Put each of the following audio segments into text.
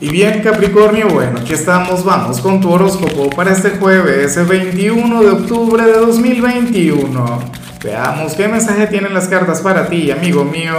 Y bien Capricornio, bueno, aquí estamos, vamos con tu horóscopo para este jueves 21 de octubre de 2021. Veamos qué mensaje tienen las cartas para ti, amigo mío.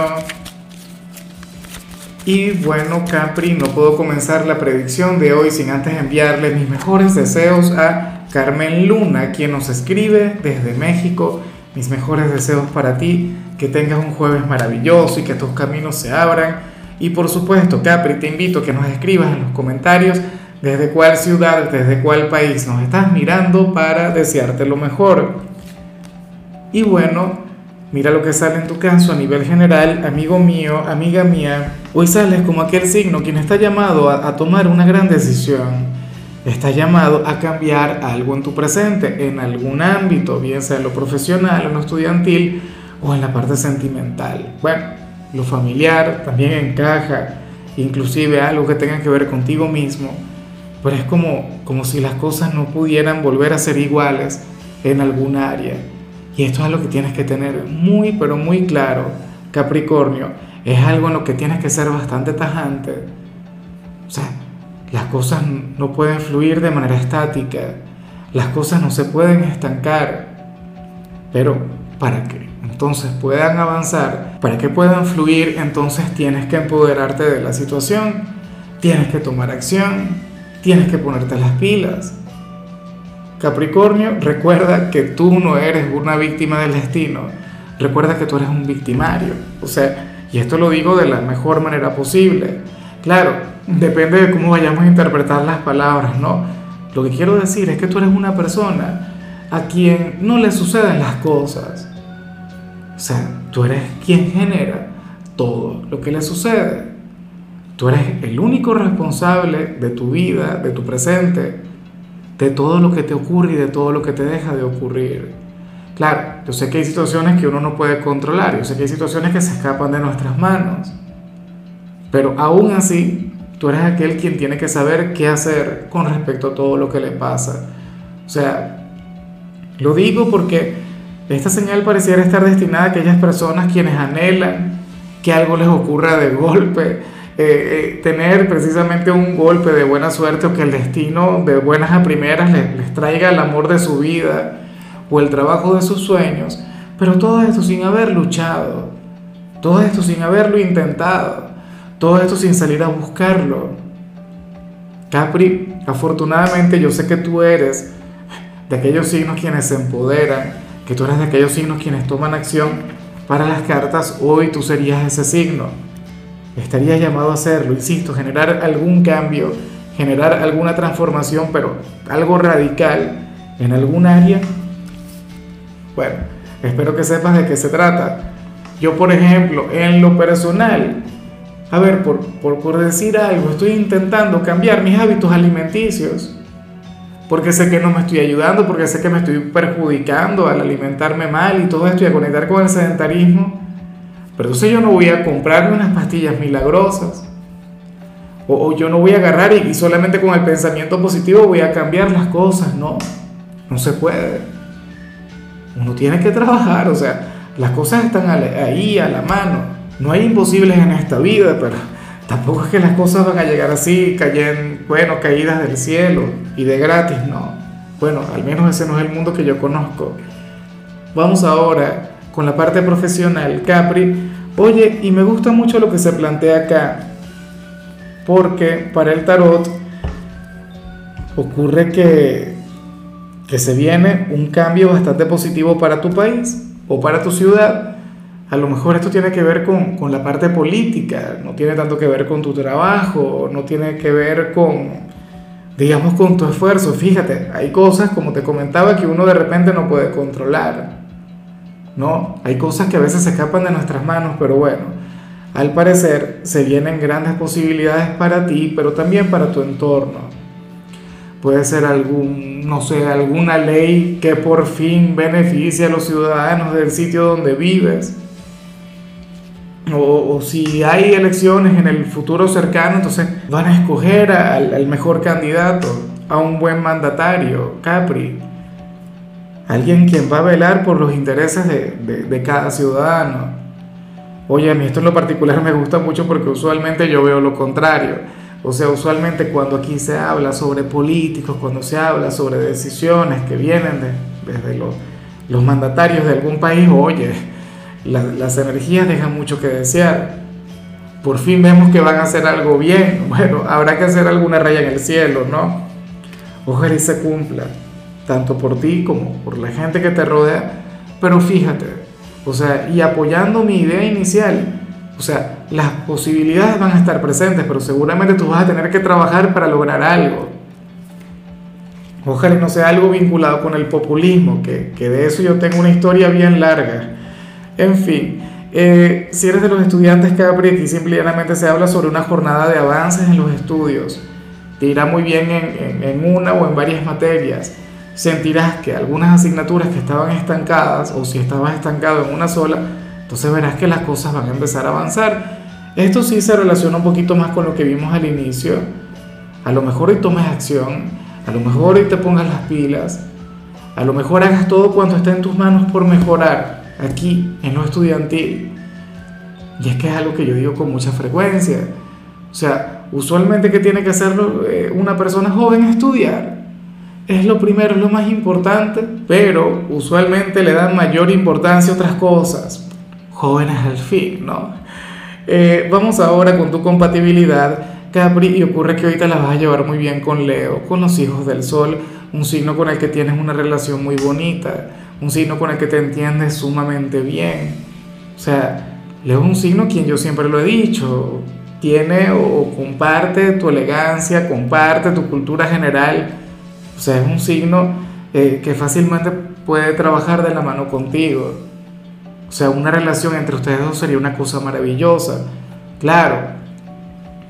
Y bueno Capri, no puedo comenzar la predicción de hoy sin antes enviarle mis mejores deseos a Carmen Luna, quien nos escribe desde México. Mis mejores deseos para ti, que tengas un jueves maravilloso y que tus caminos se abran y por supuesto, Capri, te invito a que nos escribas en los comentarios desde cuál ciudad, desde cuál país nos estás mirando para desearte lo mejor. Y bueno, mira lo que sale en tu caso a nivel general, amigo mío, amiga mía. Hoy sales como aquel signo quien está llamado a, tomar una gran decisión. Está llamado a cambiar algo en tu presente, en algún ámbito, bien sea en lo profesional, en lo estudiantil o en la parte sentimental. Bueno, lo familiar también encaja, inclusive algo que tenga que ver contigo mismo, pero es como, como si las cosas no pudieran volver a ser iguales en algún área. Y esto es lo que tienes que tener muy, pero muy claro, Capricornio. Es algo en lo que tienes que ser bastante tajante. O sea, las cosas no pueden fluir de manera estática. Las cosas no se pueden estancar. Pero, ¿para qué? Entonces puedan avanzar, para que puedan fluir, entonces tienes que empoderarte de la situación, tienes que tomar acción, tienes que ponerte las pilas. Capricornio, recuerda que tú no eres una víctima del destino, recuerda que tú eres un victimario, o sea, y esto lo digo de la mejor manera posible. Claro, depende de cómo vayamos a interpretar las palabras, ¿no? Lo que quiero decir es que tú eres una persona a quien no le suceden las cosas o sea, tú eres quien genera todo lo que le sucede. Tú eres el único responsable de tu vida, de tu presente, de todo lo que te ocurre y de todo lo que te deja de ocurrir. Claro, yo sé que hay situaciones que uno no puede controlar, yo sé que hay situaciones que se escapan de nuestras manos, pero aún así, tú eres aquel quien tiene que saber qué hacer con respecto a todo lo que le pasa. O sea, lo digo porque esta señal pareciera estar destinada a aquellas personas quienes anhelan que algo les ocurra de golpe, eh, eh, tener precisamente un golpe de buena suerte o que el destino de buenas a primeras les, les traiga el amor de su vida o el trabajo de sus sueños, pero todo esto sin haber luchado, todo esto sin haberlo intentado, todo esto sin salir a buscarlo. Capri, afortunadamente yo sé que tú eres de aquellos signos quienes se empoderan, que tú eres de aquellos signos quienes toman acción para las cartas, hoy tú serías ese signo. Estarías llamado a hacerlo, insisto, generar algún cambio, generar alguna transformación, pero algo radical en algún área. Bueno, espero que sepas de qué se trata. Yo, por ejemplo, en lo personal, a ver, por, por, por decir algo, estoy intentando cambiar mis hábitos alimenticios porque sé que no me estoy ayudando, porque sé que me estoy perjudicando al alimentarme mal y todo esto y a conectar con el sedentarismo. Pero entonces yo no voy a comprarme unas pastillas milagrosas. O, yo no voy a agarrar y, solamente con el pensamiento positivo voy a cambiar las cosas. No, no se puede. Uno tiene que trabajar, o sea, las cosas están ahí a la mano. No hay imposibles en esta vida, pero tampoco es que las cosas van a llegar así, cayen, bueno, caídas del cielo y de gratis, no. Bueno, al menos ese no es el mundo que yo conozco. Vamos ahora con la parte profesional, Capri. Oye, y me gusta mucho lo que se plantea acá, porque para el tarot ocurre que, que se viene un cambio bastante positivo para tu país o para tu ciudad a lo mejor esto tiene que ver con, con, la parte política, no tiene tanto que ver con tu trabajo, no tiene que ver con, digamos, con tu esfuerzo. Fíjate, hay cosas, como te comentaba, que uno de repente no puede controlar, ¿no? Hay cosas que a veces se escapan de nuestras manos, pero bueno, al parecer se vienen grandes posibilidades para ti, pero también para tu entorno. Puede ser algún, no sé, alguna ley que por fin beneficie a los ciudadanos del sitio donde vives o, si hay elecciones en el futuro cercano, entonces van a escoger al, mejor candidato, a un buen mandatario, Capri, alguien quien va a velar por los intereses de, cada ciudadano. Oye, a mí esto en lo particular me gusta mucho porque usualmente yo veo lo contrario. O sea, usualmente cuando aquí se habla sobre políticos, cuando se habla sobre decisiones que vienen desde los, mandatarios de algún país, oye, las energías dejan mucho que desear. Por fin vemos que van a hacer algo bien. Bueno, habrá que hacer alguna raya en el cielo, ¿no? Ojalá y se cumpla, tanto por ti como por la gente que te rodea. Pero fíjate, o sea, y apoyando mi idea inicial, o sea, las posibilidades van a estar presentes, pero seguramente tú vas a tener que trabajar para lograr algo. Ojalá no sea algo vinculado con el populismo, que, que de eso yo tengo una historia bien larga. En fin, eh, si eres de los estudiantes Capri, aquí simplemente se habla sobre una jornada de avances en los estudios. Te irá muy bien en, una o en varias materias. Sentirás que algunas asignaturas que estaban estancadas, o si estabas estancado en una sola, entonces verás que las cosas van a empezar a avanzar. Esto sí se relaciona un poquito más con lo que vimos al inicio. A lo mejor hoy tomes acción, a lo mejor hoy te pongas las pilas, a lo mejor hagas todo cuanto esté en tus manos por mejorar aquí en lo estudiantil. Y es que es algo que yo digo con mucha frecuencia. O sea, usualmente que tiene que hacerlo eh, una persona joven estudiar. Es lo primero, es lo más importante, pero usualmente le dan mayor importancia a otras cosas jóvenes al fin, ¿no? Eh, vamos ahora con tu compatibilidad, Capri, y ocurre que ahorita la vas a llevar muy bien con Leo, con los hijos del Sol, un signo con el que tienes una relación muy bonita, un signo con el que te entiendes sumamente bien. O sea, Leo es un signo quien yo siempre lo he dicho, tiene o comparte tu elegancia, comparte tu cultura general. O sea, es un signo eh, que fácilmente puede trabajar de la mano contigo. O sea, una relación entre ustedes dos sería una cosa maravillosa. Claro,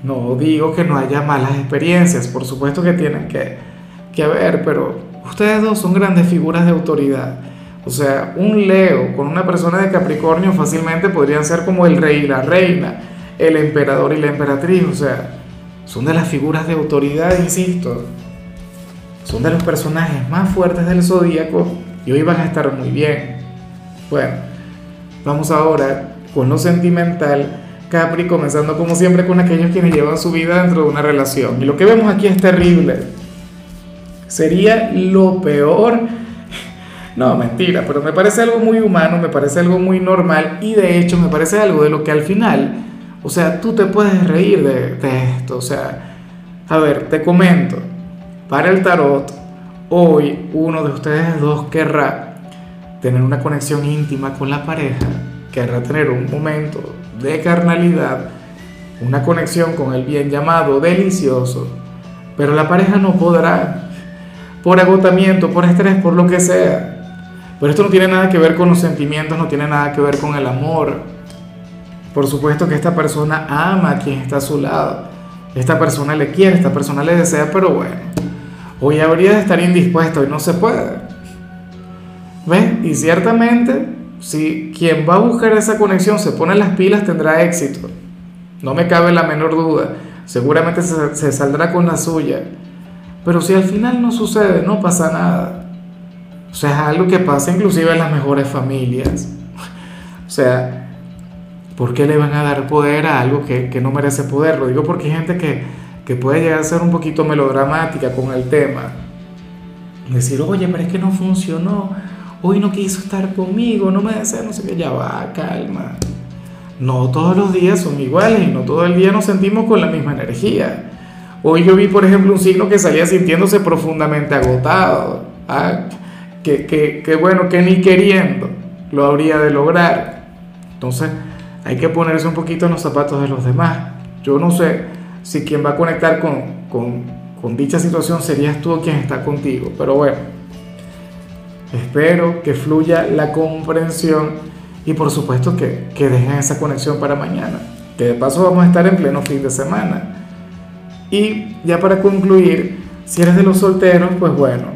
no digo que no haya malas experiencias, por supuesto que tienen que, que haber, pero ustedes dos son grandes figuras de autoridad. O sea, un Leo con una persona de Capricornio fácilmente podrían ser como el rey y la reina, el emperador y la emperatriz. O sea, son de las figuras de autoridad, insisto. Son de los personajes más fuertes del zodíaco y hoy van a estar muy bien. Bueno, Vamos ahora con lo sentimental, Capri, comenzando como siempre con aquellos quienes llevan su vida dentro de una relación. Y lo que vemos aquí es terrible. Sería lo peor. No, mentira, pero me parece algo muy humano, me parece algo muy normal y de hecho me parece algo de lo que al final, o sea, tú te puedes reír de, esto. O sea, a ver, te comento, para el tarot, hoy uno de ustedes dos querrá tener una conexión íntima con la pareja, querrá tener un momento de carnalidad, una conexión con el bien llamado delicioso, pero la pareja no podrá, por agotamiento, por estrés, por lo que sea. Pero esto no tiene nada que ver con los sentimientos, no tiene nada que ver con el amor. Por supuesto que esta persona ama a quien está a su lado. Esta persona le quiere, esta persona le desea, pero bueno, hoy habría de estar indispuesto y no se puede. ¿Ves? Y ciertamente, si quien va a buscar esa conexión se pone las pilas, tendrá éxito. No me cabe la menor duda. Seguramente se, saldrá con la suya. Pero si al final no sucede, no pasa nada. O sea, es algo que pasa inclusive en las mejores familias. O sea, ¿por qué le van a dar poder a algo que, que no merece poder? Lo digo porque hay gente que, que puede llegar a ser un poquito melodramática con el tema. Decir, oye, pero es que no funcionó hoy no quiso estar conmigo, no me desea, no sé qué, ya va, calma. No todos los días son iguales no todo el día nos sentimos con la misma energía. Hoy yo vi, por ejemplo, un signo que salía sintiéndose profundamente agotado. ¿ah? Que, que, que bueno, que ni queriendo lo habría de lograr. Entonces hay que ponerse un poquito en los zapatos de los demás. Yo no sé si quien va a conectar con, con, con dicha situación serías tú quien está contigo, pero bueno. Espero que fluya la comprensión y por supuesto que, que dejen esa conexión para mañana. Que de paso vamos a estar en pleno fin de semana. Y ya para concluir, si eres de los solteros, pues bueno,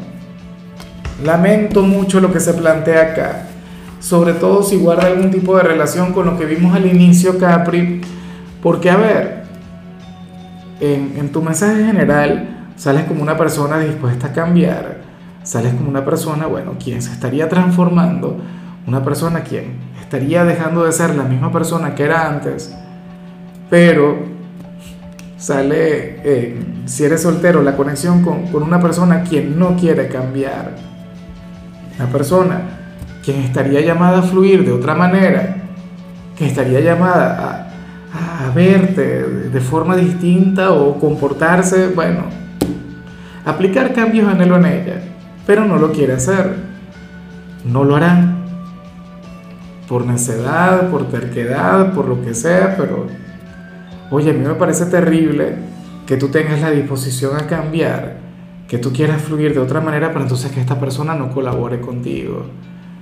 lamento mucho lo que se plantea acá. Sobre todo si guarda algún tipo de relación con lo que vimos al inicio, Capri. Porque, a ver, en, en tu mensaje general sales como una persona dispuesta a cambiar sales como una persona, bueno, quien se estaría transformando, una persona quien estaría dejando de ser la misma persona que era antes, pero sale, eh, si eres soltero, la conexión con, con una persona quien no quiere cambiar. Una persona quien estaría llamada a fluir de otra manera, que estaría llamada a, verte de forma distinta o comportarse, bueno, aplicar cambios en él o en ella, pero no lo quiere hacer. No lo hará. Por necedad, por terquedad, por lo que sea, pero Oye, a mí me parece terrible que tú tengas la disposición a cambiar, que tú quieras fluir de otra manera, pero entonces que esta persona no colabore contigo,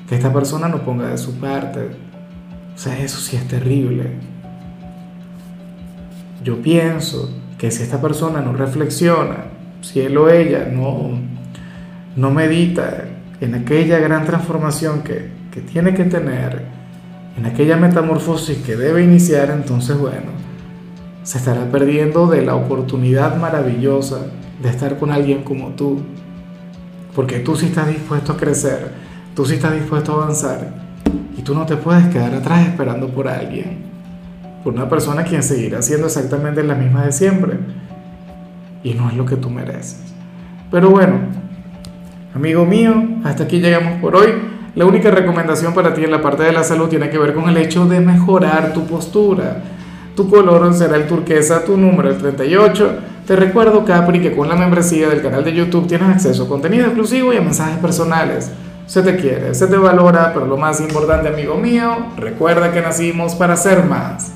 que esta persona no ponga de su parte. O sea, eso sí es terrible. Yo pienso que si esta persona no reflexiona, si él o ella no, no medita en aquella gran transformación que, que tiene que tener, en aquella metamorfosis que debe iniciar, entonces bueno, se estará perdiendo de la oportunidad maravillosa de estar con alguien como tú. Porque tú sí estás dispuesto a crecer, tú sí estás dispuesto a avanzar y tú no te puedes quedar atrás esperando por alguien, por una persona quien seguirá siendo exactamente la misma de siempre y no es lo que tú mereces. Pero bueno, amigo mío, hasta aquí llegamos por hoy. La única recomendación para ti en la parte de la salud tiene que ver con el hecho de mejorar tu postura tu color será el turquesa, tu número el 38. Te recuerdo, Capri, que con la membresía del canal de YouTube tienes acceso a contenido exclusivo y a mensajes personales. Se te quiere, se te valora, pero lo más importante, amigo mío, recuerda que nacimos para ser más.